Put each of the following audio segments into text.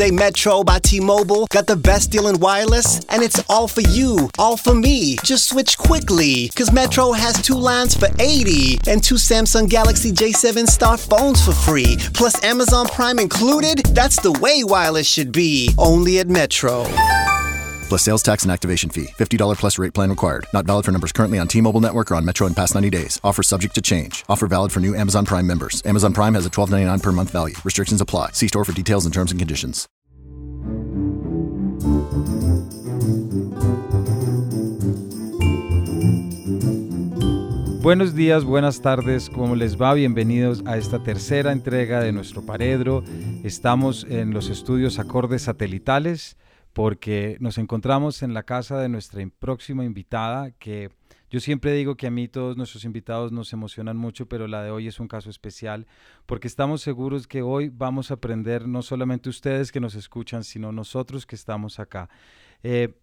Say Metro by T-Mobile got the best deal in wireless, and it's all for you, all for me. Just switch quickly, cause Metro has two lines for 80 and two Samsung Galaxy J7 Star phones for free, plus Amazon Prime included. That's the way wireless should be, only at Metro plus sales tax and activation fee. $50 plus rate plan required. Not valid for numbers currently on T-Mobile network or on Metro in past 90 days. Offer subject to change. Offer valid for new Amazon Prime members. Amazon Prime has a $12.99 per month value. Restrictions apply. See store for details and terms and conditions. Buenos días, buenas tardes, ¿cómo les va? Bienvenidos a esta tercera entrega de nuestro paredro. Estamos en los estudios acordes satelitales porque nos encontramos en la casa de nuestra próxima invitada, que yo siempre digo que a mí todos nuestros invitados nos emocionan mucho, pero la de hoy es un caso especial, porque estamos seguros que hoy vamos a aprender no solamente ustedes que nos escuchan, sino nosotros que estamos acá. Eh,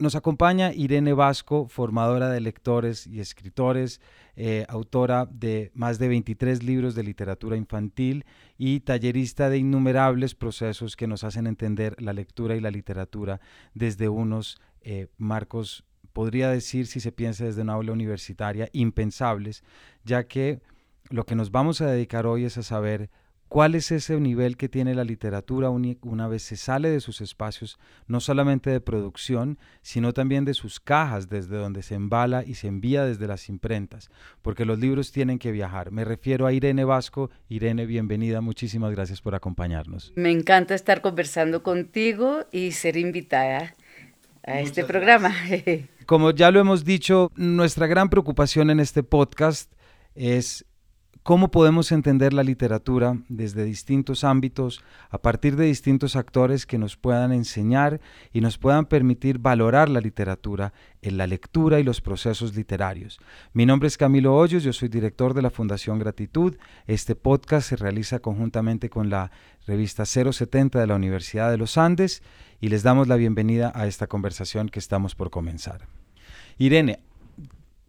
nos acompaña Irene Vasco, formadora de lectores y escritores, eh, autora de más de 23 libros de literatura infantil y tallerista de innumerables procesos que nos hacen entender la lectura y la literatura desde unos eh, marcos, podría decir, si se piensa desde una aula universitaria, impensables, ya que lo que nos vamos a dedicar hoy es a saber cuál es ese nivel que tiene la literatura una vez se sale de sus espacios, no solamente de producción, sino también de sus cajas, desde donde se embala y se envía desde las imprentas, porque los libros tienen que viajar. Me refiero a Irene Vasco. Irene, bienvenida, muchísimas gracias por acompañarnos. Me encanta estar conversando contigo y ser invitada a este programa. Como ya lo hemos dicho, nuestra gran preocupación en este podcast es cómo podemos entender la literatura desde distintos ámbitos, a partir de distintos actores que nos puedan enseñar y nos puedan permitir valorar la literatura en la lectura y los procesos literarios. Mi nombre es Camilo Hoyos, yo soy director de la Fundación Gratitud. Este podcast se realiza conjuntamente con la revista 070 de la Universidad de los Andes y les damos la bienvenida a esta conversación que estamos por comenzar. Irene,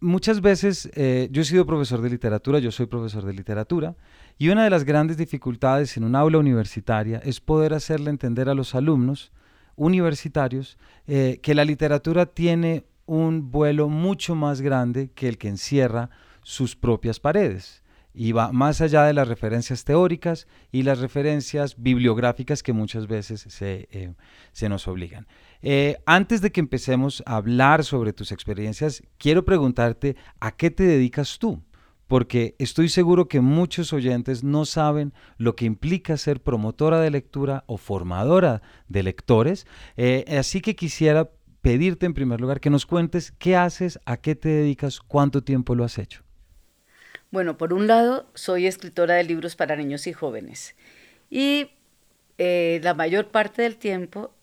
muchas veces eh, yo he sido profesor de literatura, yo soy profesor de literatura, y una de las grandes dificultades en un aula universitaria es poder hacerle entender a los alumnos universitarios eh, que la literatura tiene un vuelo mucho más grande que el que encierra sus propias paredes y va más allá de las referencias teóricas y las referencias bibliográficas que muchas veces se, eh, se nos obligan. Eh, antes de que empecemos a hablar sobre tus experiencias, quiero preguntarte a qué te dedicas tú, porque estoy seguro que muchos oyentes no saben lo que implica ser promotora de lectura o formadora de lectores, eh, así que quisiera pedirte en primer lugar que nos cuentes qué haces, a qué te dedicas, cuánto tiempo lo has hecho. Bueno, por un lado, soy escritora de libros para niños y jóvenes. Y eh, la mayor parte del tiempo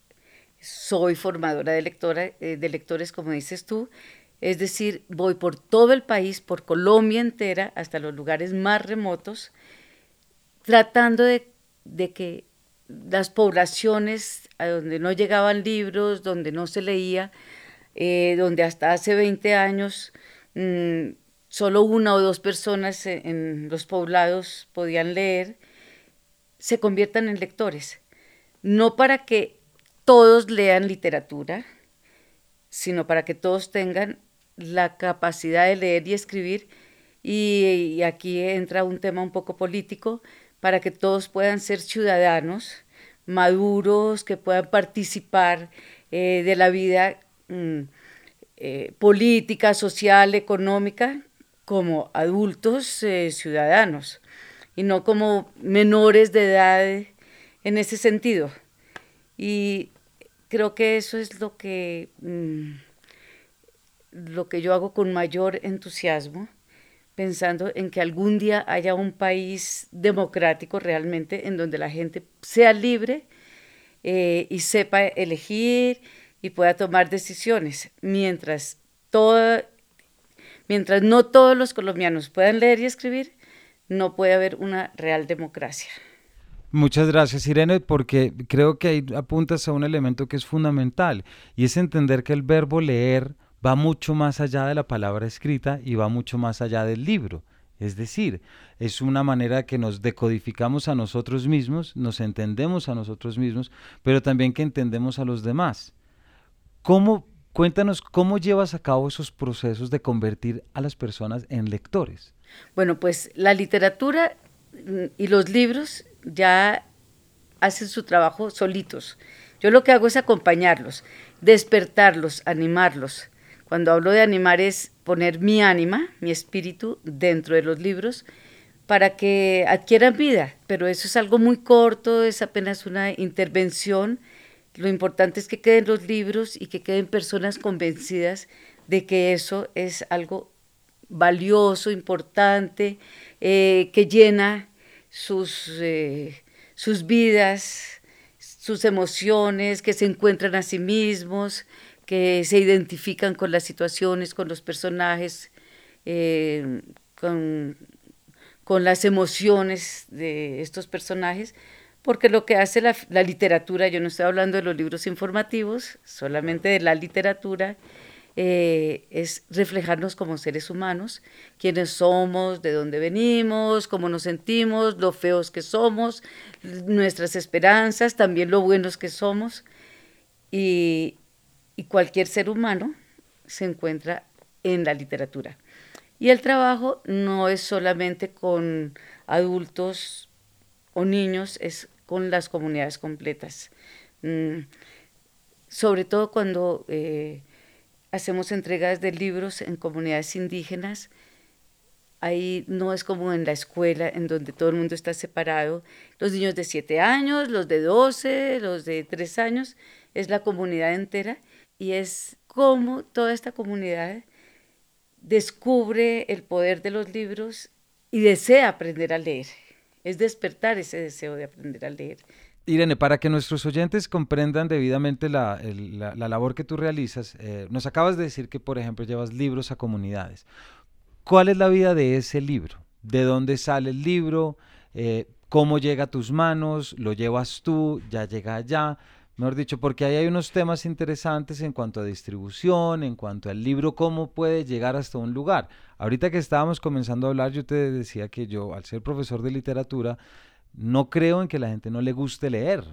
soy formadora de, lectora, eh, de lectores, como dices tú, es decir, voy por todo el país, por Colombia entera, hasta los lugares más remotos, tratando de, que las poblaciones a donde no llegaban libros, donde no se leía, eh, donde hasta hace 20 años mm, solo una o dos personas en los poblados podían leer, se conviertan en lectores. No para que todos lean literatura, sino para que todos tengan la capacidad de leer y escribir. Y, aquí entra un tema un poco político, para que todos puedan ser ciudadanos maduros, que puedan participar eh, de la vida mm, eh, política, social, económica, como adultos eh, ciudadanos y no como menores de edad en ese sentido. Y creo que eso es lo que, mm, lo que yo hago con mayor entusiasmo, pensando en que algún día haya un país democrático realmente en donde la gente sea libre eh, y sepa elegir y pueda tomar decisiones, mientras toda Mientras no todos los colombianos puedan leer y escribir, no puede haber una real democracia. Muchas gracias, Irene, porque creo que ahí apuntas a un elemento que es fundamental y es entender que el verbo leer va mucho más allá de la palabra escrita y va mucho más allá del libro. Es decir, es una manera que nos decodificamos a nosotros mismos, nos entendemos a nosotros mismos, pero también que entendemos a los demás. ¿Cómo, cuéntanos, cómo llevas a cabo esos procesos de convertir a las personas en lectores? Bueno, pues la literatura mm, y los libros ya hacen su trabajo solitos. Yo lo que hago es acompañarlos, despertarlos, animarlos. Cuando hablo de animar es poner mi ánima, mi espíritu dentro de los libros para que adquieran vida, pero eso es algo muy corto, es apenas una intervención. Lo importante es que queden los libros y que queden personas convencidas de que eso es algo valioso, importante, eh, que llena sus, eh, sus vidas, sus emociones, que se encuentran a sí mismos, que se identifican con las situaciones, con los personajes, eh, con, las emociones de estos personajes, porque lo que hace la, la, literatura, yo no estoy hablando de los libros informativos, solamente de la literatura, eh, es reflejarnos como seres humanos, quiénes somos, de dónde venimos, cómo nos sentimos, lo feos que somos, nuestras esperanzas, también lo buenos que somos. Y, y cualquier ser humano se encuentra en la literatura. Y el trabajo no es solamente con adultos o niños, es con las comunidades completas. Mm, sobre todo cuando eh, hacemos entregas de libros en comunidades indígenas. Ahí no es como en la escuela, en donde todo el mundo está separado. Los niños de 7 años, los de 12, los de 3 años, es la comunidad entera y es como toda esta comunidad descubre el poder de los libros y desea aprender a leer. Es despertar ese deseo de aprender a leer. Irene, para que nuestros oyentes comprendan debidamente la, labor que tú realizas, eh, nos acabas de decir que, por ejemplo, llevas libros a comunidades. ¿Cuál es la vida de ese libro? ¿De dónde sale el libro? Eh, ¿Cómo llega a tus manos? ¿Lo llevas tú? ¿Ya llega allá? Mejor dicho, porque ahí hay unos temas interesantes en cuanto a distribución, en cuanto al libro, cómo puede llegar hasta un lugar. Ahorita que estábamos comenzando a hablar, yo te decía que yo, al ser profesor de literatura, no creo en que la gente no le guste leer,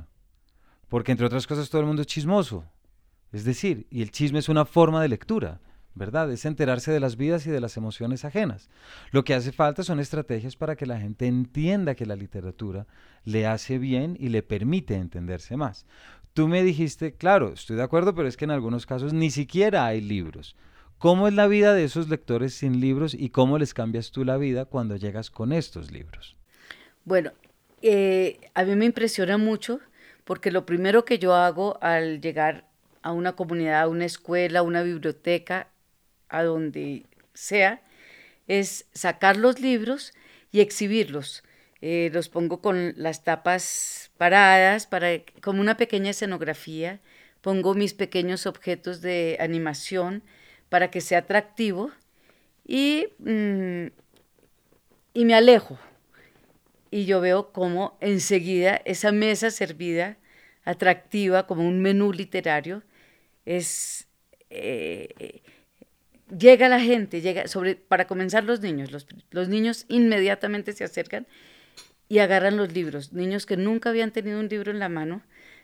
porque entre otras cosas todo el mundo es chismoso. Es decir, y el chisme es una forma de lectura, ¿verdad? Es enterarse de las vidas y de las emociones ajenas. Lo que hace falta son estrategias para que la gente entienda que la literatura le hace bien y le permite entenderse más. Tú me dijiste, claro, estoy de acuerdo, pero es que en algunos casos ni siquiera hay libros. ¿Cómo es la vida de esos lectores sin libros y cómo les cambias tú la vida cuando llegas con estos libros? Bueno, eh, a mí me impresiona mucho porque lo primero que yo hago al llegar a una comunidad, a una escuela, a una biblioteca, a donde sea, es sacar los libros y exhibirlos. Eh, los pongo con las tapas paradas, para, como una pequeña escenografía. Pongo mis pequeños objetos de animación para que sea atractivo y, mm, y me alejo y yo veo cómo enseguida esa mesa servida, atractiva, como un menú literario, es... Eh, llega la gente, llega, sobre, para comenzar los niños, los, los niños inmediatamente se acercan y agarran los libros, niños que nunca habían tenido un libro en la mano.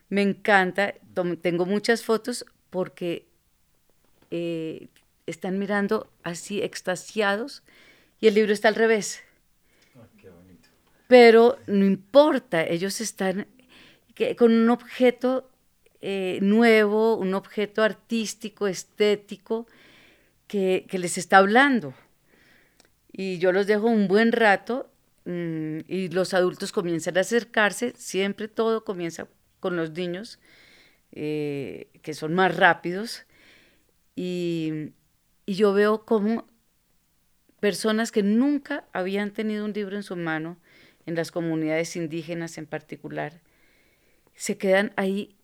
Me encanta, tengo muchas fotos porque eh, están mirando así extasiados y el libro está al revés pero no importa, ellos están con un objeto eh, nuevo, un objeto artístico, estético, que, les está hablando. Y yo los dejo un buen rato mm, y los adultos comienzan a acercarse, siempre todo comienza con los niños, eh, que son más rápidos, y, y yo veo como personas que nunca habían tenido un libro en su mano, en las comunidades indígenas en particular, se quedan ahí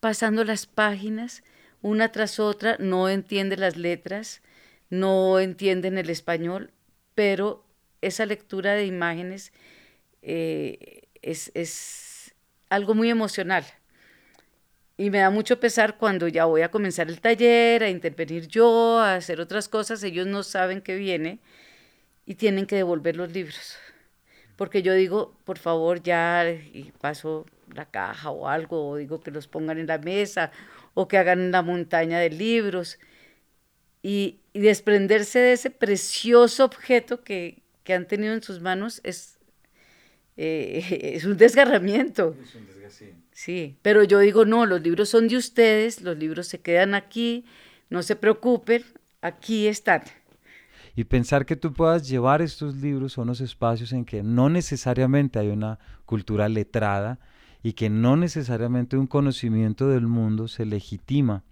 pasando las páginas una tras otra, no entienden las letras, no entienden el español, pero esa lectura de imágenes eh, es, es algo muy emocional. Y me da mucho pesar cuando ya voy a comenzar el taller, a intervenir yo, a hacer otras cosas, ellos no saben qué viene y tienen que devolver los libros. Porque yo digo, por favor, ya, y paso la caja o algo, o digo que los pongan en la mesa, o que hagan una montaña de libros. Y, desprenderse de ese precioso objeto que, han tenido en sus manos es, eh, es un desgarramiento. Sí, pero yo digo, no, los libros son de ustedes, los libros se quedan aquí, no se preocupen, aquí están. Y pensar que tú puedas llevar estos libros a unos espacios en que no necesariamente hay una cultura letrada y que no necesariamente un conocimiento del mundo se legitima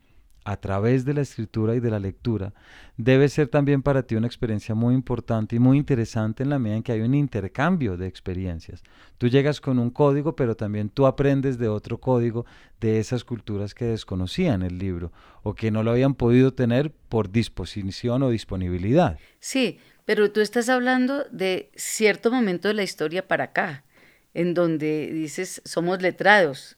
a través de la escritura y de la lectura, debe ser también para ti una experiencia muy importante y muy interesante en la medida en que hay un intercambio de experiencias. Tú llegas con un código, pero también tú aprendes de otro código de esas culturas que desconocían el libro o que no lo habían podido tener por disposición o disponibilidad. Sí, pero tú estás hablando de cierto momento de la historia para acá, en donde dices somos letrados,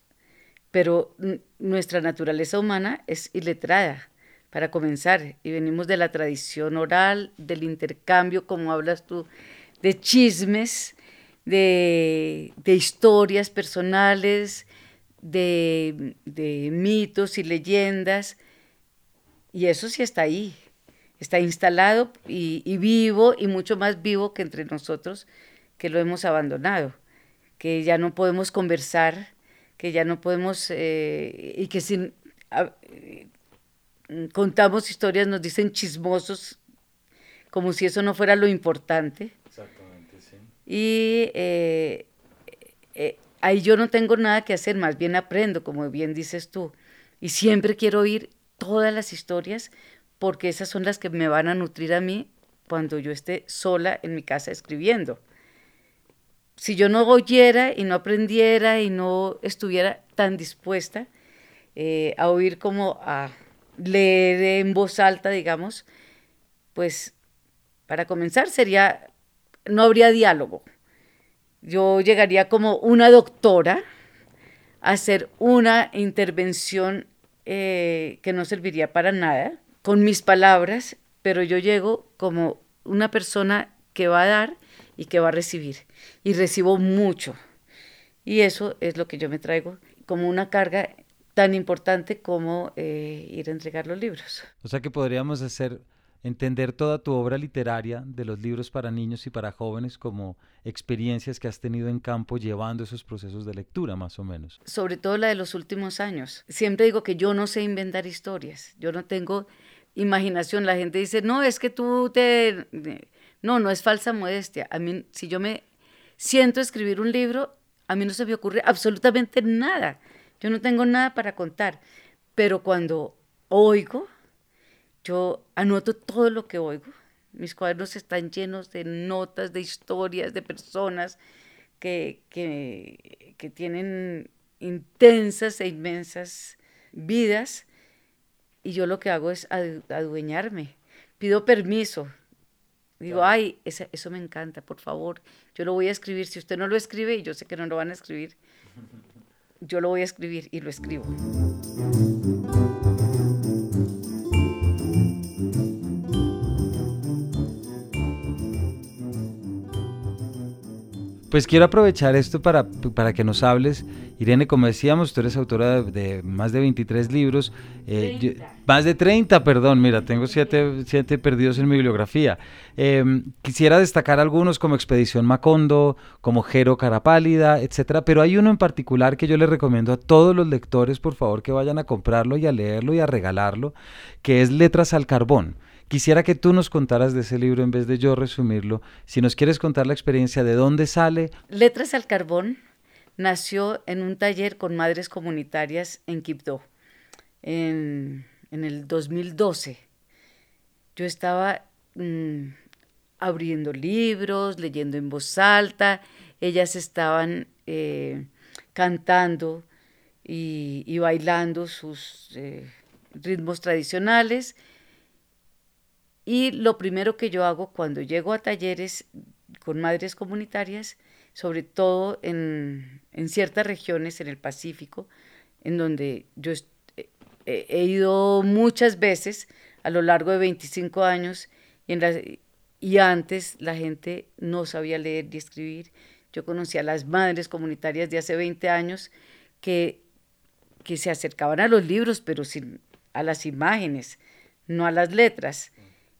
pero nuestra naturaleza humana es iletrada, para comenzar, y venimos de la tradición oral, del intercambio, como hablas tú, de chismes, de, historias personales, de, mitos y leyendas, y eso sí está ahí, está instalado y, y vivo, y mucho más vivo que entre nosotros, que lo hemos abandonado, que ya no podemos conversar que ya no podemos, eh, y que si eh, contamos historias nos dicen chismosos, como si eso no fuera lo importante. Exactamente, sí. Y eh, ahí yo no tengo nada que hacer, más bien aprendo, como bien dices tú. Y siempre quiero oír todas las historias porque esas son las que me van a nutrir a mí cuando yo esté sola en mi casa escribiendo si yo no oyera y no aprendiera y no estuviera tan dispuesta eh, a oír como a leer en voz alta, digamos, pues para comenzar sería, no habría diálogo. Yo llegaría como una doctora a hacer una intervención eh, que no serviría para nada, con mis palabras, pero yo llego como una persona que va a dar y que va a recibir. Y recibo mucho. Y eso es lo que yo me traigo como una carga tan importante como eh, ir a entregar los libros. O sea que podríamos hacer entender toda tu obra literaria de los libros para niños y para jóvenes como experiencias que has tenido en campo llevando esos procesos de lectura, más o menos. Sobre todo la de los últimos años. Siempre digo que yo no sé inventar historias, yo no tengo imaginación. La gente dice, no, es que tú te no, no es falsa modestia. A mí, si yo me siento escribir un libro, a mí no se me ocurre absolutamente nada. Yo no tengo nada para contar. Pero cuando oigo, yo anoto todo lo que oigo. Mis cuadernos están llenos de notas, de historias, de personas que, que, tienen intensas e inmensas vidas. Y yo lo que hago es adueñarme. Pido permiso. Digo, ay, eso me encanta, por favor, yo lo voy a escribir. Si usted no lo escribe, y yo sé que no lo van a escribir, yo lo voy a escribir y lo escribo. Pues quiero aprovechar esto para, para que nos hables. Irene, como decíamos, tú eres autora de, más de 23 libros. Eh, más de 30, perdón, mira, tengo siete, siete perdidos en mi bibliografía. Em, quisiera destacar algunos como Expedición Macondo, como Jero Carapálida, etcétera, pero hay uno en particular que yo le recomiendo a todos los lectores, por favor, que vayan a comprarlo y a leerlo y a regalarlo, que es Letras al Carbón. Quisiera que tú nos contaras de ese libro en vez de yo resumirlo. Si nos quieres contar la experiencia de dónde sale. Letras al Carbón nació en un taller con madres comunitarias en Quibdó en, el 2012. Yo estaba mm, abriendo libros, leyendo en voz alta, ellas estaban eh, cantando y, bailando sus eh, ritmos tradicionales y lo primero que yo hago cuando llego a talleres con madres comunitarias, sobre todo en, ciertas regiones en el Pacífico, en donde yo he ido muchas veces a lo largo de 25 años y en y antes la gente no sabía leer ni escribir. Yo conocí a las madres comunitarias de hace 20 años que, que se acercaban a los libros, pero sin, a las imágenes, no a las letras.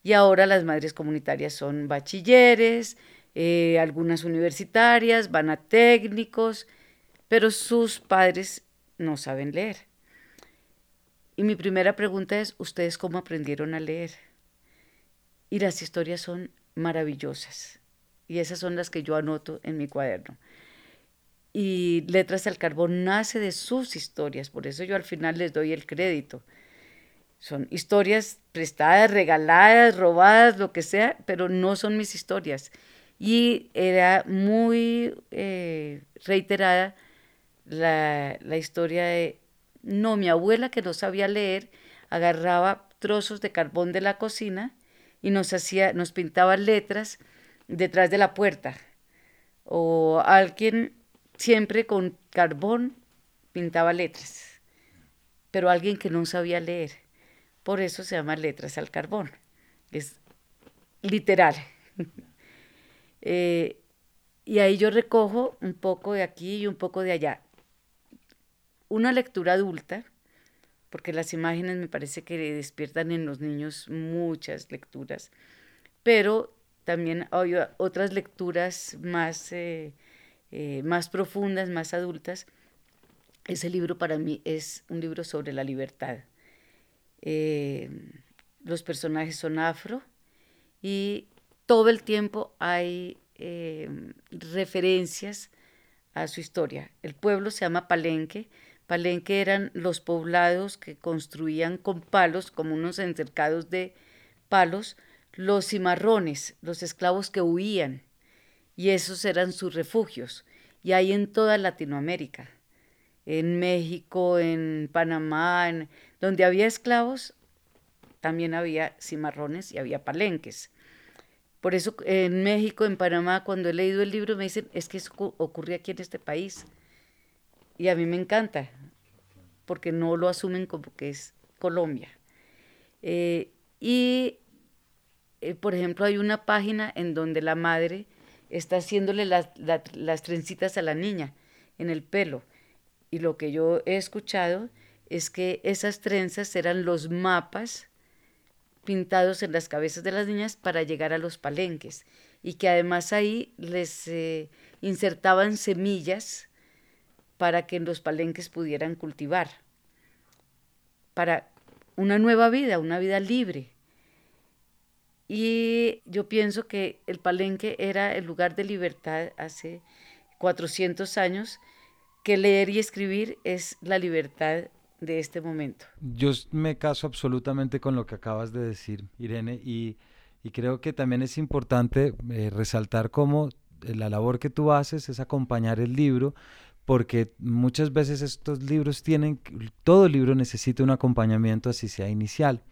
Y ahora las madres comunitarias son bachilleres, eh, algunas universitarias, van a técnicos, pero sus padres no saben leer. Y mi primera pregunta es, ¿ustedes cómo aprendieron a leer? Y las historias son maravillosas. Y esas son las que yo anoto en mi cuaderno. Y Letras al Carbón nace de sus historias, por eso yo al final les doy el crédito. Son historias prestadas, regaladas, robadas, lo que sea, pero no son mis historias. Y era muy eh, reiterada la, la historia de, no, mi abuela que no sabía leer, agarraba trozos de carbón de la cocina y nos hacía, nos pintaba letras detrás de la puerta. O alguien siempre con carbón pintaba letras, pero alguien que no sabía leer. Por eso se llama letras al carbón. Es literal. Eh, y ahí yo recojo un poco de aquí y un poco de allá. Una lectura adulta, porque las imágenes me parece que despiertan en los niños muchas lecturas, pero también hay otras lecturas más, eh, eh, más profundas, más adultas. Ese libro para mí es un libro sobre la libertad. Eh, los personajes son afro y todo el tiempo hay referencias a su historia. El pueblo se llama Palenque, Palenque eran los poblados que construían con palos, como unos encercados de palos, los cimarrones, los esclavos que huían, y esos eran sus refugios. Y hay en toda Latinoamérica, en México, en Panamá, en, donde había esclavos, también había cimarrones y había palenques. Por eso en México, en Panamá, cuando he leído el libro me dicen, es que eso ocurre aquí en este país. Y a mí me encanta, porque no lo asumen como que es Colombia. Eh, y, eh, por ejemplo, hay una página en donde la madre está haciéndole las, las trencitas a la niña en el pelo. Y lo que yo he escuchado es que esas trenzas eran los mapas pintados en las cabezas de las niñas para llegar a los palenques y que además ahí les eh, insertaban semillas para que en los palenques pudieran cultivar, para una nueva vida, una vida libre. Y yo pienso que el palenque era el lugar de libertad hace 400 años, que leer y escribir es la libertad de este momento. Yo me caso absolutamente con lo que acabas de decir, Irene, y, creo que también es importante eh, resaltar cómo eh, la labor que tú haces es acompañar el libro porque muchas veces estos libros tienen, todo libro necesita un acompañamiento así sea inicial.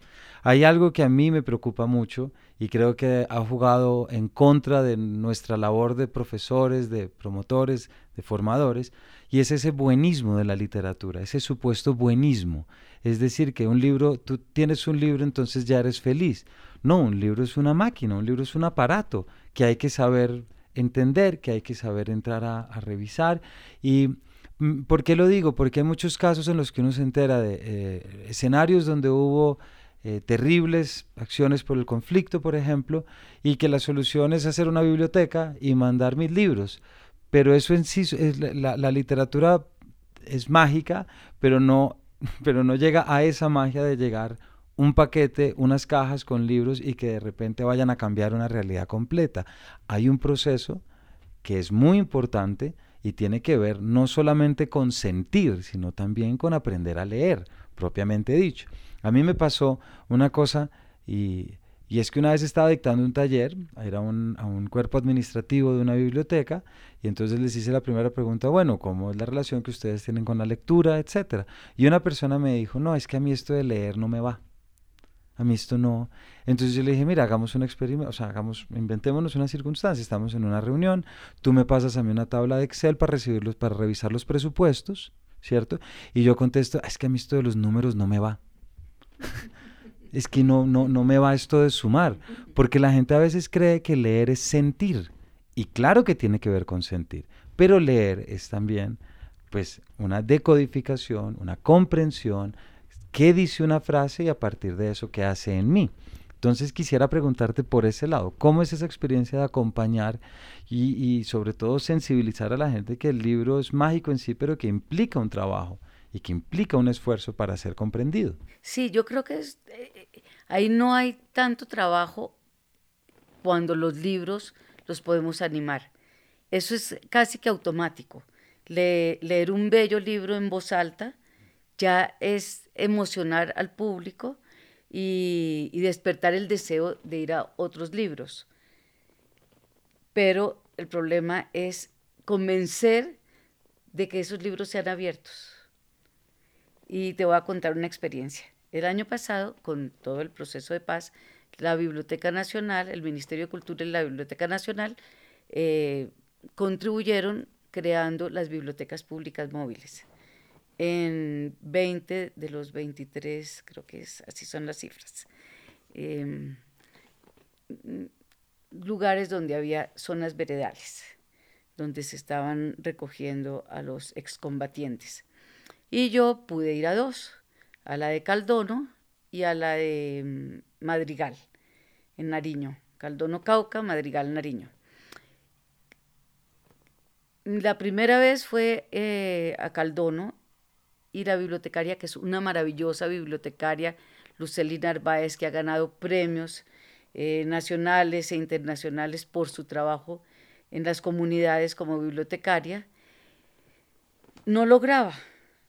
Hay algo que a mí me preocupa mucho y creo que ha jugado en contra de nuestra labor de profesores, de promotores, de formadores, y es ese buenismo de la literatura, ese supuesto buenismo. Es decir, que un libro, tú tienes un libro, entonces ya eres feliz. No, un libro es una máquina, un libro es un aparato que hay que saber entender, que hay que saber entrar a, revisar. ¿Y mm, por qué lo digo? Porque hay muchos casos en los que uno se entera de eh, escenarios donde hubo eh, terribles acciones por el conflicto, por ejemplo, y que la solución es hacer una biblioteca y mandar mil libros. Pero eso en sí, es, la, la literatura es mágica, pero no, pero no llega a esa magia de llegar un paquete, unas cajas con libros y que de repente vayan a cambiar una realidad completa. Hay un proceso que es muy importante y tiene que ver no solamente con sentir, sino también con aprender a leer, propiamente dicho. A mí me pasó una cosa y, es que una vez estaba dictando un taller, era un, a un cuerpo administrativo de una biblioteca, y entonces les hice la primera pregunta, bueno, ¿cómo es la relación que ustedes tienen con la lectura, etcétera? Y una persona me dijo, no, es que a mí esto de leer no me va a mí esto no. Entonces yo le dije, mira, hagamos un experimento, o sea, hagamos, inventémonos una circunstancia, estamos en una reunión, tú me pasas a mí una tabla de Excel para recibirlos, para revisar los presupuestos, ¿cierto? Y yo contesto, es que a mí esto de los números no me va. es que no, no, no me va esto de sumar, porque la gente a veces cree que leer es sentir, y claro que tiene que ver con sentir, pero leer es también pues una decodificación, una comprensión, qué dice una frase y a partir de eso qué hace en mí. Entonces quisiera preguntarte por ese lado, ¿cómo es esa experiencia de acompañar y, sobre todo sensibilizar a la gente que el libro es mágico en sí, pero que implica un trabajo y que implica un esfuerzo para ser comprendido? Sí, yo creo que es, eh, ahí no hay tanto trabajo cuando los libros los podemos animar. Eso es casi que automático. leer un bello libro en voz alta ya es emocionar al público y, despertar el deseo de ir a otros libros. Pero el problema es convencer de que esos libros sean abiertos. Y te voy a contar una experiencia. El año pasado, con todo el proceso de paz, la Biblioteca Nacional, el Ministerio de Cultura y la Biblioteca Nacional eh, contribuyeron creando las bibliotecas públicas móviles en 20 de los 23, creo que es, así son las cifras, em, lugares donde había zonas veredales, donde se estaban recogiendo a los excombatientes. Y yo pude ir a dos, a la de Caldono y a la de em, Madrigal, en Nariño. Caldono Cauca, Madrigal Nariño. La primera vez fue eh, a Caldono y la bibliotecaria, que es una maravillosa bibliotecaria, Lucely Narváez, que ha ganado premios eh, nacionales e internacionales por su trabajo en las comunidades como bibliotecaria, no lograba,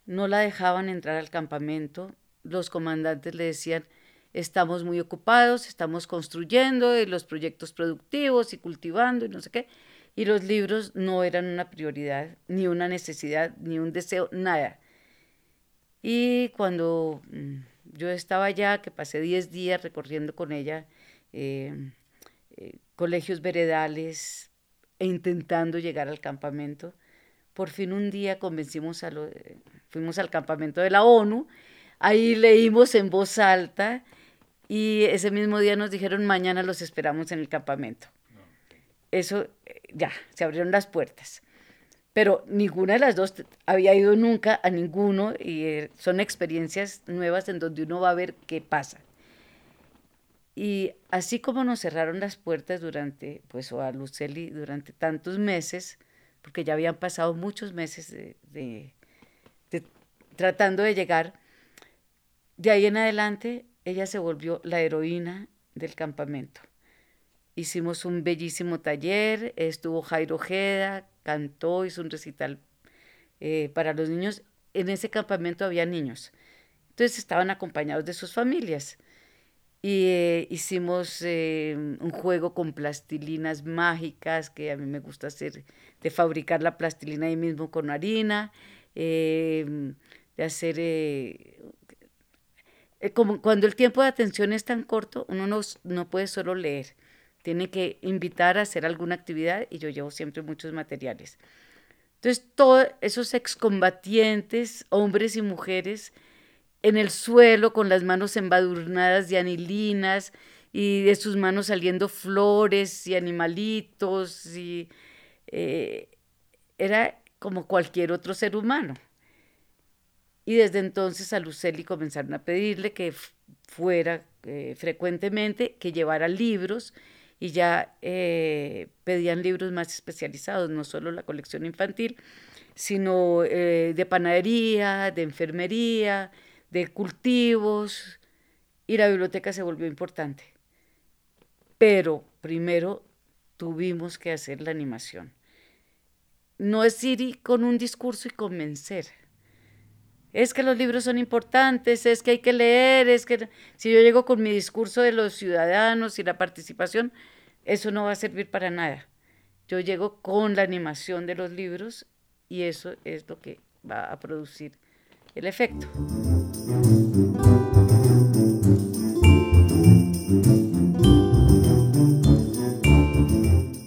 no la dejaban entrar al campamento. Los comandantes le decían, estamos muy ocupados, estamos construyendo los proyectos productivos y cultivando y no sé qué. Y los libros no eran una prioridad, ni una necesidad, ni un deseo, nada. Y cuando mm, yo estaba allá, que pasé 10 días recorriendo con ella eh, eh, colegios veredales e intentando llegar al campamento, por fin un día convencimos a lo, fuimos al campamento de la ONU, ahí leímos en voz alta y ese mismo día nos dijeron mañana los esperamos en el campamento. Eso eh, ya, se abrieron las puertas pero ninguna de las dos había ido nunca a ninguno y eh, son experiencias nuevas en donde uno va a ver qué pasa. Y así como nos cerraron las puertas durante, pues, o a Luceli durante tantos meses, porque ya habían pasado muchos meses de, tratando de llegar, de ahí en adelante ella se volvió la heroína del campamento. Hicimos un bellísimo taller, estuvo Jairo Ojeda, cantó, hizo un recital eh, para los niños. En ese campamento había niños. Entonces estaban acompañados de sus familias. Y eh, hicimos eh, un juego con plastilinas mágicas, que a mí me gusta hacer, de fabricar la plastilina ahí mismo con harina, de hacer... como cuando el tiempo de atención es tan corto, uno no, no puede solo leer tiene que invitar a hacer alguna actividad y yo llevo siempre muchos materiales. Entonces, todos esos excombatientes, hombres y mujeres, en el suelo con las manos embadurnadas de anilinas y de sus manos saliendo flores y animalitos y eh, era como cualquier otro ser humano. Y desde entonces a Luceli comenzaron a pedirle que fuera eh, frecuentemente, que llevara libros y ya eh, pedían libros más especializados, no solo la colección infantil, sino eh, de panadería, de enfermería, de cultivos, y la biblioteca se volvió importante. Pero primero tuvimos que hacer la animación. No es ir con un discurso y convencer. Es que los libros son importantes, es que hay que leer, es que si yo llego con mi discurso de los ciudadanos y la participación, eso no va a servir para nada. Yo llego con la animación de los libros y eso es lo que va a producir el efecto.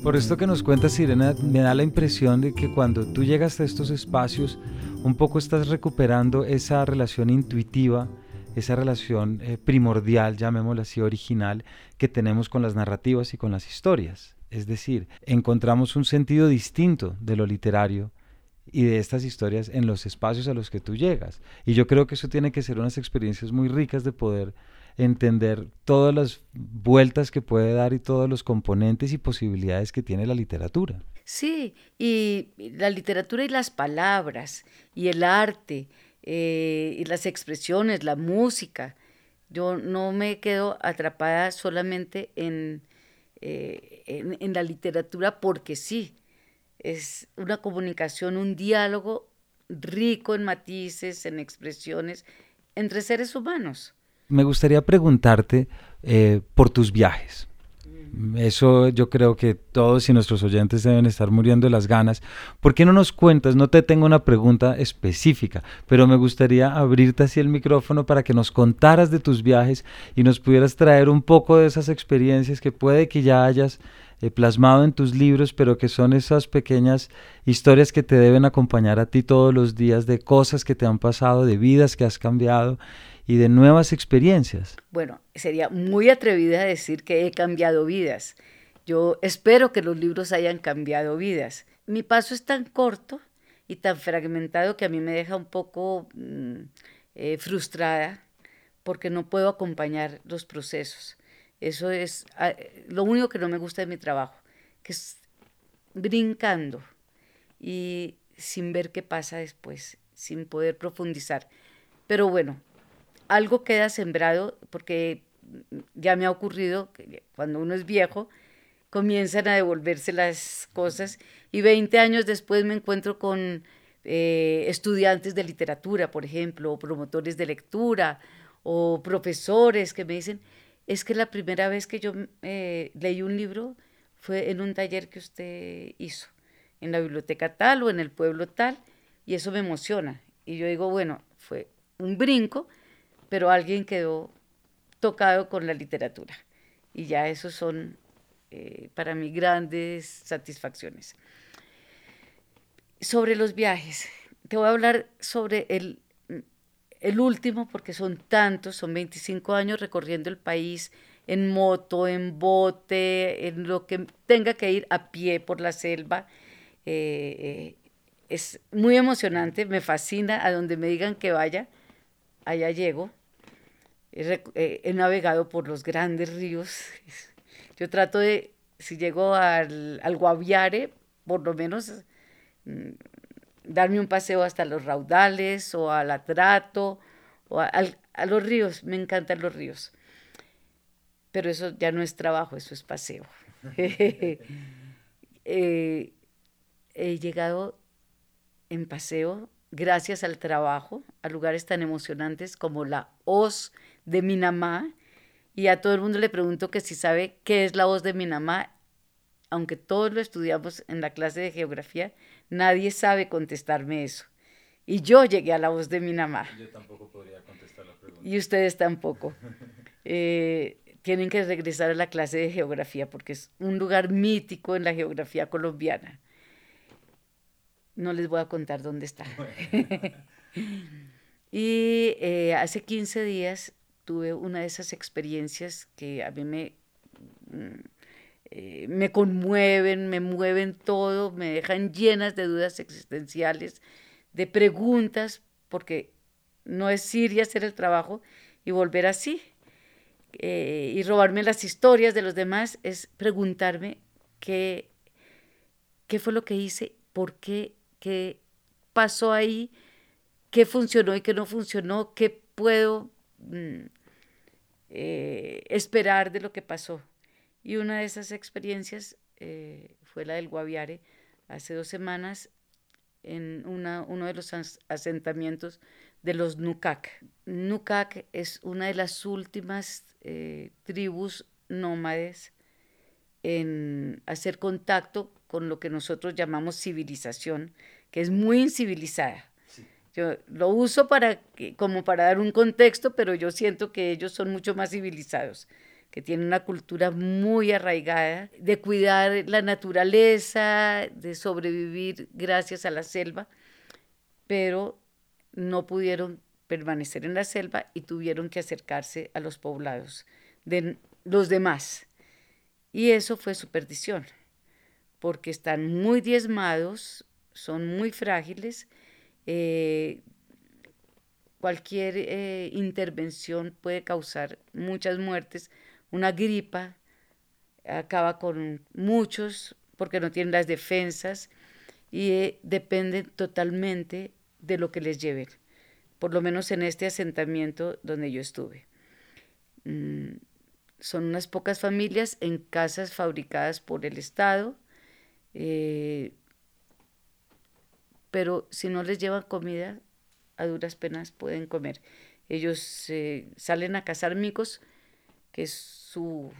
Por esto que nos cuenta Sirena, me da la impresión de que cuando tú llegas a estos espacios, un poco estás recuperando esa relación intuitiva esa relación eh, primordial, llamémosla así, original, que tenemos con las narrativas y con las historias. Es decir, encontramos un sentido distinto de lo literario y de estas historias en los espacios a los que tú llegas. Y yo creo que eso tiene que ser unas experiencias muy ricas de poder entender todas las vueltas que puede dar y todos los componentes y posibilidades que tiene la literatura. Sí, y la literatura y las palabras y el arte eh, y las expresiones, la música. Yo no me quedo atrapada solamente en, eh, en la literatura porque sí, es una comunicación, un diálogo rico en matices, en expresiones entre seres humanos me gustaría preguntarte eh, por tus viajes. Eso yo creo que todos y nuestros oyentes deben estar muriendo de las ganas. ¿Por qué no nos cuentas? No te tengo una pregunta específica, pero me gustaría abrirte así el micrófono para que nos contaras de tus viajes y nos pudieras traer un poco de esas experiencias que puede que ya hayas eh, plasmado en tus libros, pero que son esas pequeñas historias que te deben acompañar a ti todos los días de cosas que te han pasado, de vidas que has cambiado y de nuevas experiencias. Bueno, sería muy atrevida decir que he cambiado vidas. Yo espero que los libros hayan cambiado vidas. Mi paso es tan corto y tan fragmentado que a mí me deja un poco mm, eh, frustrada porque no puedo acompañar los procesos. Eso es ah, lo único que no me gusta de mi trabajo, que es brincando y sin ver qué pasa después, sin poder profundizar. Pero bueno, algo queda sembrado porque ya me ha ocurrido que cuando uno es viejo, comienzan a devolverse las cosas y 20 años después me encuentro con eh, estudiantes de literatura, por ejemplo, o promotores de lectura, o profesores que me dicen, es que la primera vez que yo eh, leí un libro fue en un taller que usted hizo, en la biblioteca tal o en el pueblo tal, y eso me emociona. Y yo digo, bueno, fue un brinco, pero alguien quedó tocado con la literatura. Y ya esos son eh, para mí grandes satisfacciones. Sobre los viajes, te voy a hablar sobre el, el último, porque son tantos, son 25 años recorriendo el país en moto, en bote, en lo que tenga que ir a pie por la selva. Eh, eh, es muy emocionante, me fascina, a donde me digan que vaya, allá llego. He, navegado por los grandes ríos. Yo trato de, si llego al, Guaviare, por lo menos mm, darme un paseo hasta los raudales o al Atrato o a, los ríos. Me encantan los ríos. Pero eso ya no es trabajo, eso es paseo. Eh, he llegado en paseo gracias al trabajo a lugares tan emocionantes como la Oz de Minamá y a todo el mundo le pregunto que si sabe qué es la voz de Minamá, aunque todos lo estudiamos en la clase de geografía, nadie sabe contestarme eso. Y yo llegué a la voz de Minamá. Yo tampoco podría contestar la pregunta. Y ustedes tampoco. Eh, tienen que regresar a la clase de geografía porque es un lugar mítico en la geografía colombiana. No les voy a contar dónde está. y eh, hace 15 días tuve una de esas experiencias que a mí me, mm, eh, me conmueven, me mueven todo, me dejan llenas de dudas existenciales, de preguntas, porque no es ir y hacer el trabajo y volver así. Eh, y robarme las historias de los demás es preguntarme qué, qué fue lo que hice, por qué, qué pasó ahí, qué funcionó y qué no funcionó, qué puedo mm, eh, esperar de lo que pasó. Y una de esas experiencias eh, fue la del Guaviare, hace dos semanas, en una, uno de los asentamientos de los Nukak. Nukak es una de las últimas eh, tribus nómades en hacer contacto con lo que nosotros llamamos civilización, que es muy incivilizada. Yo lo uso para como para dar un contexto, pero yo siento que ellos son mucho más civilizados, que tienen una cultura muy arraigada de cuidar la naturaleza, de sobrevivir gracias a la selva, pero no pudieron permanecer en la selva y tuvieron que acercarse a los poblados de los demás. Y eso fue su perdición, porque están muy diezmados, son muy frágiles, eh, cualquier eh, intervención puede causar muchas muertes, una gripa acaba con muchos porque no tienen las defensas y eh, dependen totalmente de lo que les lleven, por lo menos en este asentamiento donde yo estuve. Mm, son unas pocas familias en casas fabricadas por el Estado, pero si no les llevan comida, a duras penas pueden comer. Ellos salen a cazar micos, que es su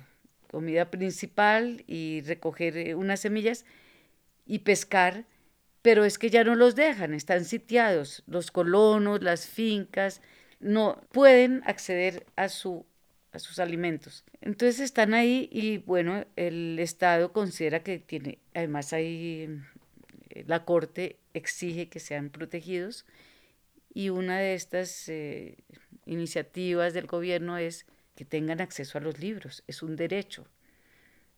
comida principal, y recoger eh, unas semillas y pescar, pero es que ya no los dejan, están sitiados. Los colonos, las fincas, no pueden acceder a, su, a sus alimentos. Entonces están ahí y bueno, el Estado considera que tiene, además hay, la Corte exige que sean protegidos y una de estas eh, iniciativas del gobierno es que tengan acceso a los libros, es un derecho,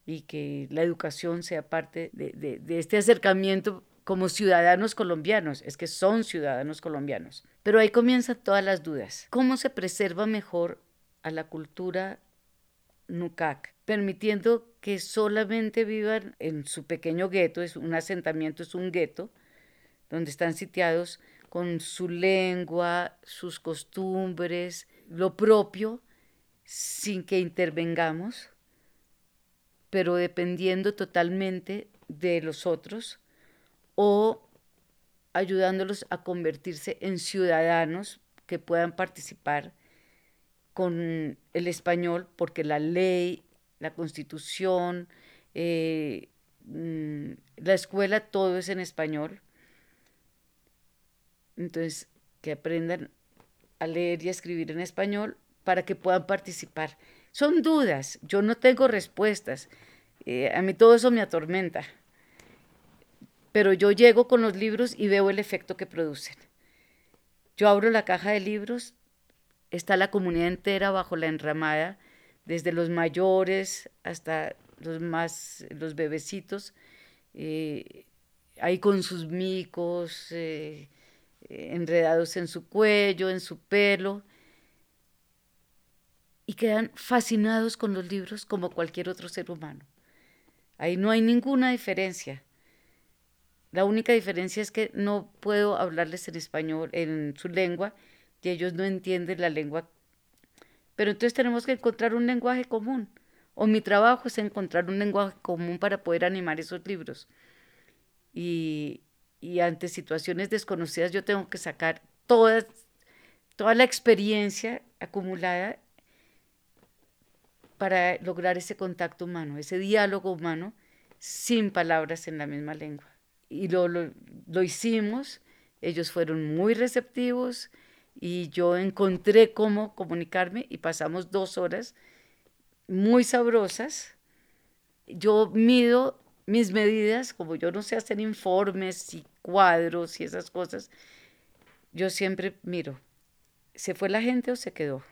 y que la educación sea parte de, de este acercamiento como ciudadanos colombianos, es que son ciudadanos colombianos. Pero ahí comienzan todas las dudas. ¿Cómo se preserva mejor a la cultura Permitiendo que solamente vivan en su pequeño gueto, es un asentamiento, es un gueto, donde están sitiados con su lengua, sus costumbres, lo propio, sin que intervengamos, pero dependiendo totalmente de los otros o ayudándolos a convertirse en ciudadanos que puedan participar con el español, porque la ley, la constitución, eh, mm, la escuela, todo es en español entonces, que aprendan a leer y a escribir en español para que puedan participar. Son dudas, yo no tengo respuestas. Eh, a mí todo eso me atormenta. Pero yo llego con los libros y veo el efecto que producen. Yo abro la caja de libros, está la comunidad entera bajo la enramada, desde los mayores hasta los más, los bebecitos, eh, ahí con sus micos, eh, enredados en su cuello, en su pelo, y quedan fascinados con los libros como cualquier otro ser humano. Ahí no hay ninguna diferencia. La única diferencia es que no puedo hablarles en español, en su lengua, y ellos no entienden la lengua. Pero entonces tenemos que encontrar un lenguaje común. O mi trabajo es encontrar un lenguaje común para poder animar esos libros. Y, y ante situaciones desconocidas yo tengo que sacar toda, toda la experiencia acumulada para lograr ese contacto humano, ese diálogo humano sin palabras en la misma lengua. Y lo, lo, lo hicimos, ellos fueron muy receptivos y yo encontré cómo comunicarme y pasamos dos horas muy sabrosas. Yo mido mis medidas, como yo no sé hacer informes y cuadros y esas cosas, yo siempre miro, ¿se fue la gente o se quedó?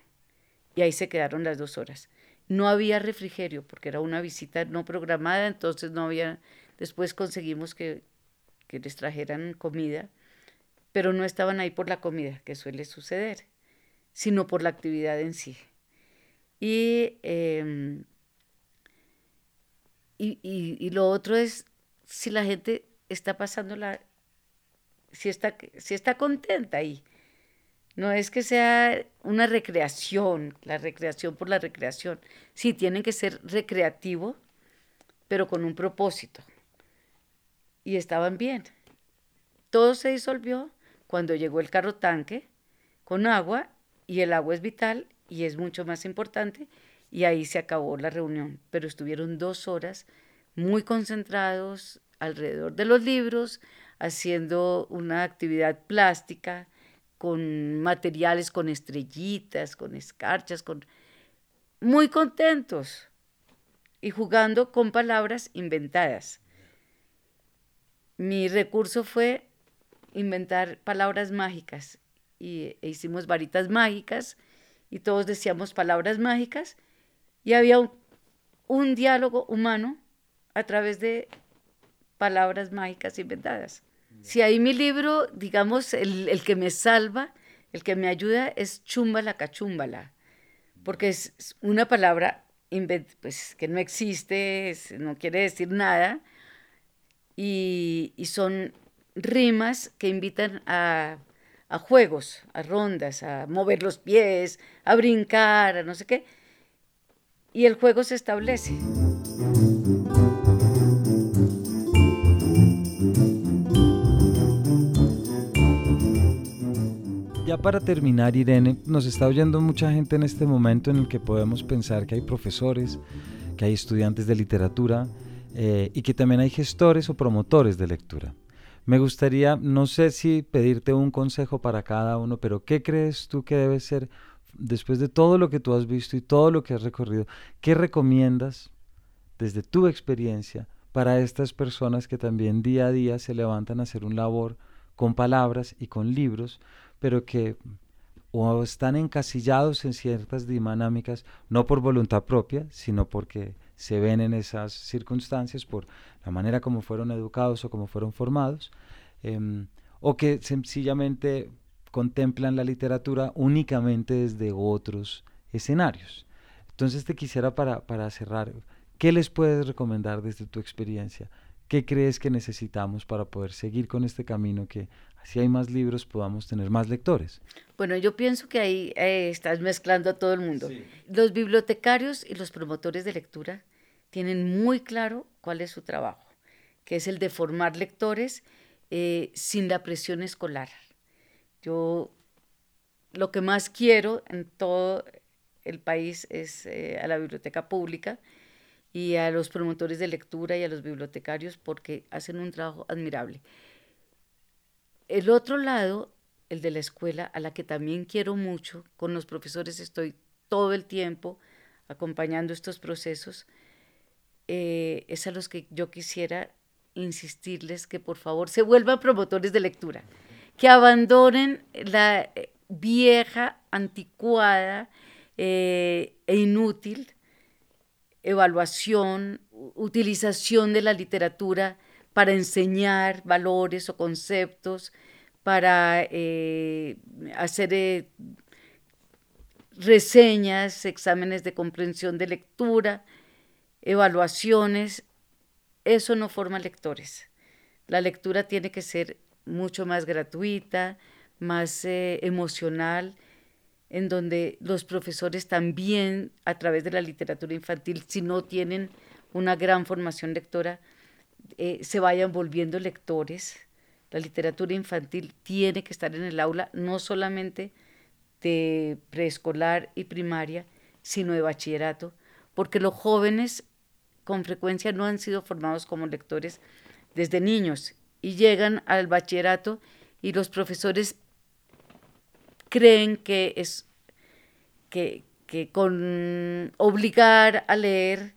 Y ahí se quedaron las dos horas. No había refrigerio porque era una visita no programada, entonces no había, después conseguimos que, que les trajeran comida, pero no estaban ahí por la comida, que suele suceder, sino por la actividad en sí. Y, eh, y, y, lo otro es si la gente está pasando la, si está, si está contenta ahí. No es que sea una recreación, la recreación por la recreación. Sí, tienen que ser recreativo, pero con un propósito. Y estaban bien. Todo se disolvió cuando llegó el carro tanque con agua y el agua es vital y es mucho más importante y ahí se acabó la reunión. Pero estuvieron dos horas muy concentrados alrededor de los libros, haciendo una actividad plástica con materiales, con estrellitas, con escarchas, con muy contentos y jugando con palabras inventadas. Mi recurso fue inventar palabras mágicas. Y e hicimos varitas mágicas y todos decíamos palabras mágicas. Y había un, diálogo humano a través de palabras mágicas inventadas. Si ahí mi libro, digamos, el, el, que me salva, el que me ayuda es chumbala cachumbala, porque es una palabra pues, que no existe, no quiere decir nada, y, y son rimas que invitan a, juegos, a rondas, a mover los pies, a brincar, a no sé qué. Y el juego se establece. Ya para terminar, Irene, nos está oyendo mucha gente en este momento en el que podemos pensar que hay profesores, que hay estudiantes de literatura eh, y que también hay gestores o promotores de lectura. Me gustaría, no sé si pedirte un consejo para cada uno, pero ¿qué crees tú que debe ser, después de todo lo que tú has visto y todo lo que has recorrido, qué recomiendas desde tu experiencia para estas personas que también día a día se levantan a hacer un labor con palabras y con libros, pero que o están encasillados en ciertas dinámicas, no por voluntad propia, sino porque se ven en esas circunstancias por la manera como fueron educados o como fueron formados, em, o que sencillamente contemplan la literatura únicamente desde otros escenarios. Entonces te quisiera para, para cerrar, ¿qué les puedes recomendar desde tu experiencia? ¿Qué crees que necesitamos para poder seguir con este camino que si hay más libros podamos tener más lectores? Bueno, yo pienso que ahí eh, estás mezclando a todo el mundo. Los bibliotecarios y los promotores de lectura tienen muy claro cuál es su trabajo, que es el de formar lectores eh, sin la presión escolar. Yo lo que más quiero en todo el país es eh, a la biblioteca pública y a los promotores de lectura y a los bibliotecarios porque hacen un trabajo admirable. El otro lado, el de la escuela, a la que también quiero mucho, con los profesores estoy todo el tiempo acompañando estos procesos, eh, es a los que yo quisiera insistirles que por favor se vuelvan promotores de lectura, que abandonen la eh, vieja, anticuada eh, e inútil evaluación, utilización de la literatura para enseñar valores o conceptos, para hacer reseñas, exámenes de comprensión de lectura, evaluaciones, eso no forma lectores. La lectura tiene que ser mucho más gratuita, más eh, emocional, en donde los profesores también, a través de la literatura infantil, si no tienen una gran formación lectora, eh, se vayan volviendo lectores. La literatura infantil tiene que estar en el aula, no solamente de preescolar y primaria, sino de bachillerato, porque los jóvenes con frecuencia no han sido formados como lectores desde niños y llegan al bachillerato y los profesores creen que es que, con obligar a leer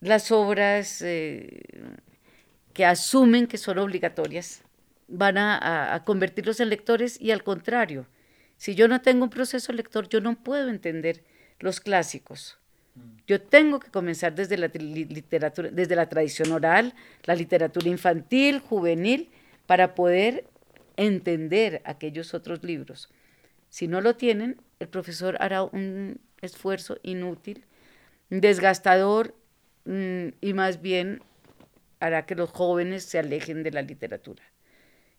las obras eh, que asumen que son obligatorias van a, a, convertirlos en lectores y al contrario, si yo no tengo un proceso lector, yo no puedo entender los clásicos. Yo tengo que comenzar desde la literatura, desde la tradición oral, la literatura infantil, juvenil, para poder entender aquellos otros libros. Si no lo tienen, el profesor hará un esfuerzo inútil, desgastador mm, y más bien hará que los jóvenes se alejen de la literatura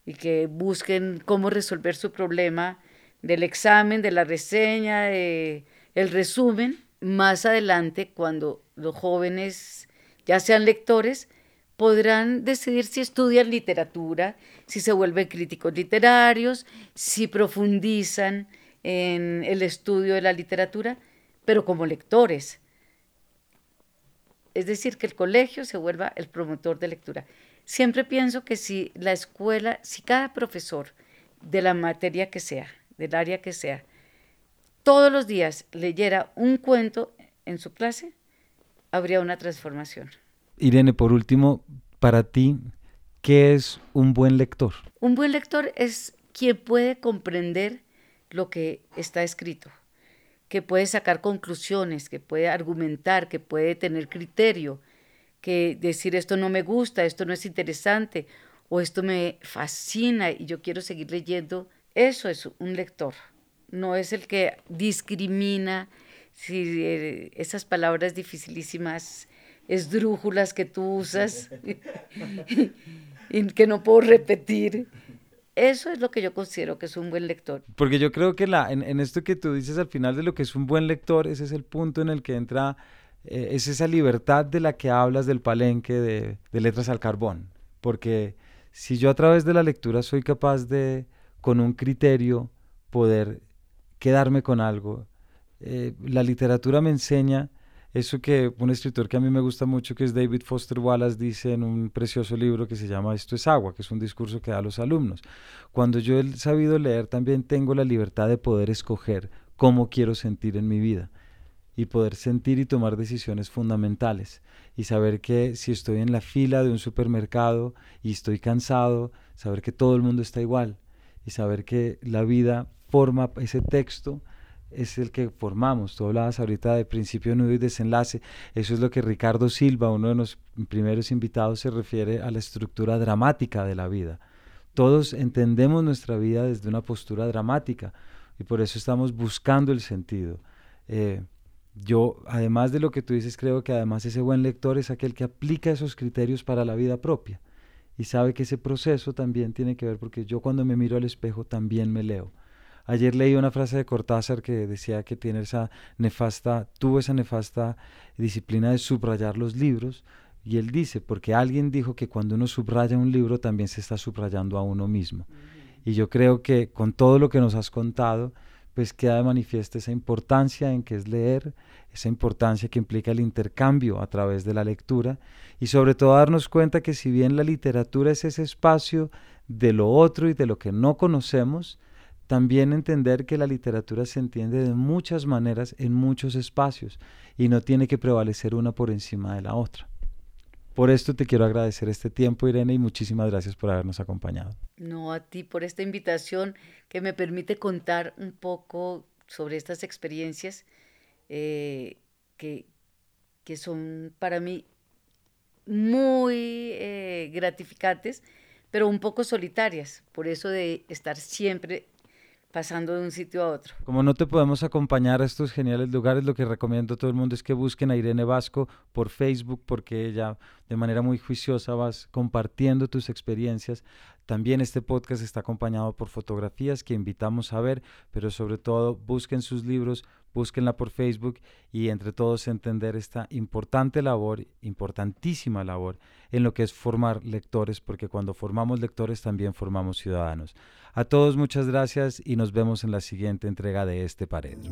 y que busquen cómo resolver su problema del examen, de la reseña, de el resumen más adelante, cuando los jóvenes ya sean lectores, podrán decidir si estudian literatura, si se vuelven críticos literarios, si profundizan en el estudio de la literatura, pero como lectores. Es decir, que el colegio se vuelva el promotor de lectura. Siempre pienso que si la escuela, si cada profesor de la materia que sea, del área que sea, todos los días leyera un cuento en su clase, habría una transformación. Irene, por último, para ti, ¿qué es un buen lector? Un buen lector es quien puede comprender lo que está escrito, que puede sacar conclusiones, que puede argumentar, que puede tener criterio, que decir esto no me gusta, esto no es interesante o esto me fascina y yo quiero seguir leyendo. Eso es un lector, no es el que discrimina si eh, esas palabras dificilísimas, esdrújulas que tú usas y que no puedo repetir. Eso es lo que yo considero que es un buen lector. Porque yo creo que la, en, esto que tú dices al final de lo que es un buen lector, ese es el punto en el que entra, eh, es esa libertad de la que hablas del palenque de, de letras al carbón. Porque si yo a través de la lectura soy capaz de, con un criterio, poder quedarme con algo, eh, la literatura me enseña eso que un escritor que a mí me gusta mucho, que es David Foster Wallace, dice en un precioso libro que se llama Esto es agua, que es un discurso que da a los alumnos. Cuando yo he sabido leer, también tengo la libertad de poder escoger cómo quiero sentir en mi vida y poder sentir y tomar decisiones fundamentales y saber que si estoy en la fila de un supermercado y estoy cansado, saber que todo el mundo está igual y saber que la vida ese texto es el que formamos. Tú hablabas ahorita de principio, nudo y desenlace. Eso es lo que Ricardo Silva, uno de los primeros invitados, se refiere a la estructura dramática de la vida. Todos entendemos nuestra vida desde una postura dramática y por eso estamos buscando el sentido. Eh, yo, además de lo que tú dices, creo que además ese buen lector es aquel que aplica esos criterios para la vida propia y sabe que ese proceso también tiene que ver porque yo cuando me miro al espejo también me leo Ayer leí una frase de Cortázar que decía que tiene esa nefasta, tuvo esa nefasta disciplina de subrayar los libros. Y él dice, porque alguien dijo que cuando uno subraya un libro también se está subrayando a uno mismo. Y yo creo que con todo lo que nos has contado, pues queda de manifiesto esa importancia en que es leer, esa importancia que implica el intercambio a través de la lectura y sobre todo darnos cuenta que si bien la literatura es ese espacio de lo otro y de lo que no conocemos, también entender que la literatura se entiende de muchas maneras en muchos espacios y no tiene que prevalecer una por encima de la otra. Por esto te quiero agradecer este tiempo, Irene, y muchísimas gracias por habernos acompañado. No, a ti por esta invitación que me permite contar un poco sobre estas experiencias eh, que, que, son para mí muy eh, gratificantes, pero un poco solitarias. Por eso de estar siempre pasando de un sitio a otro. Como no te podemos acompañar a estos geniales lugares, lo que recomiendo a todo el mundo es que busquen a Irene Vasco por Facebook, porque ella de manera muy juiciosa vas compartiendo tus experiencias. También este podcast está acompañado por fotografías que invitamos a ver, pero sobre todo busquen sus libros, búsquenla por Facebook y entre todos entender esta importante labor, importantísima labor en lo que es formar lectores, porque cuando formamos lectores también formamos ciudadanos. A todos muchas gracias y nos vemos en la siguiente entrega de este Paredro.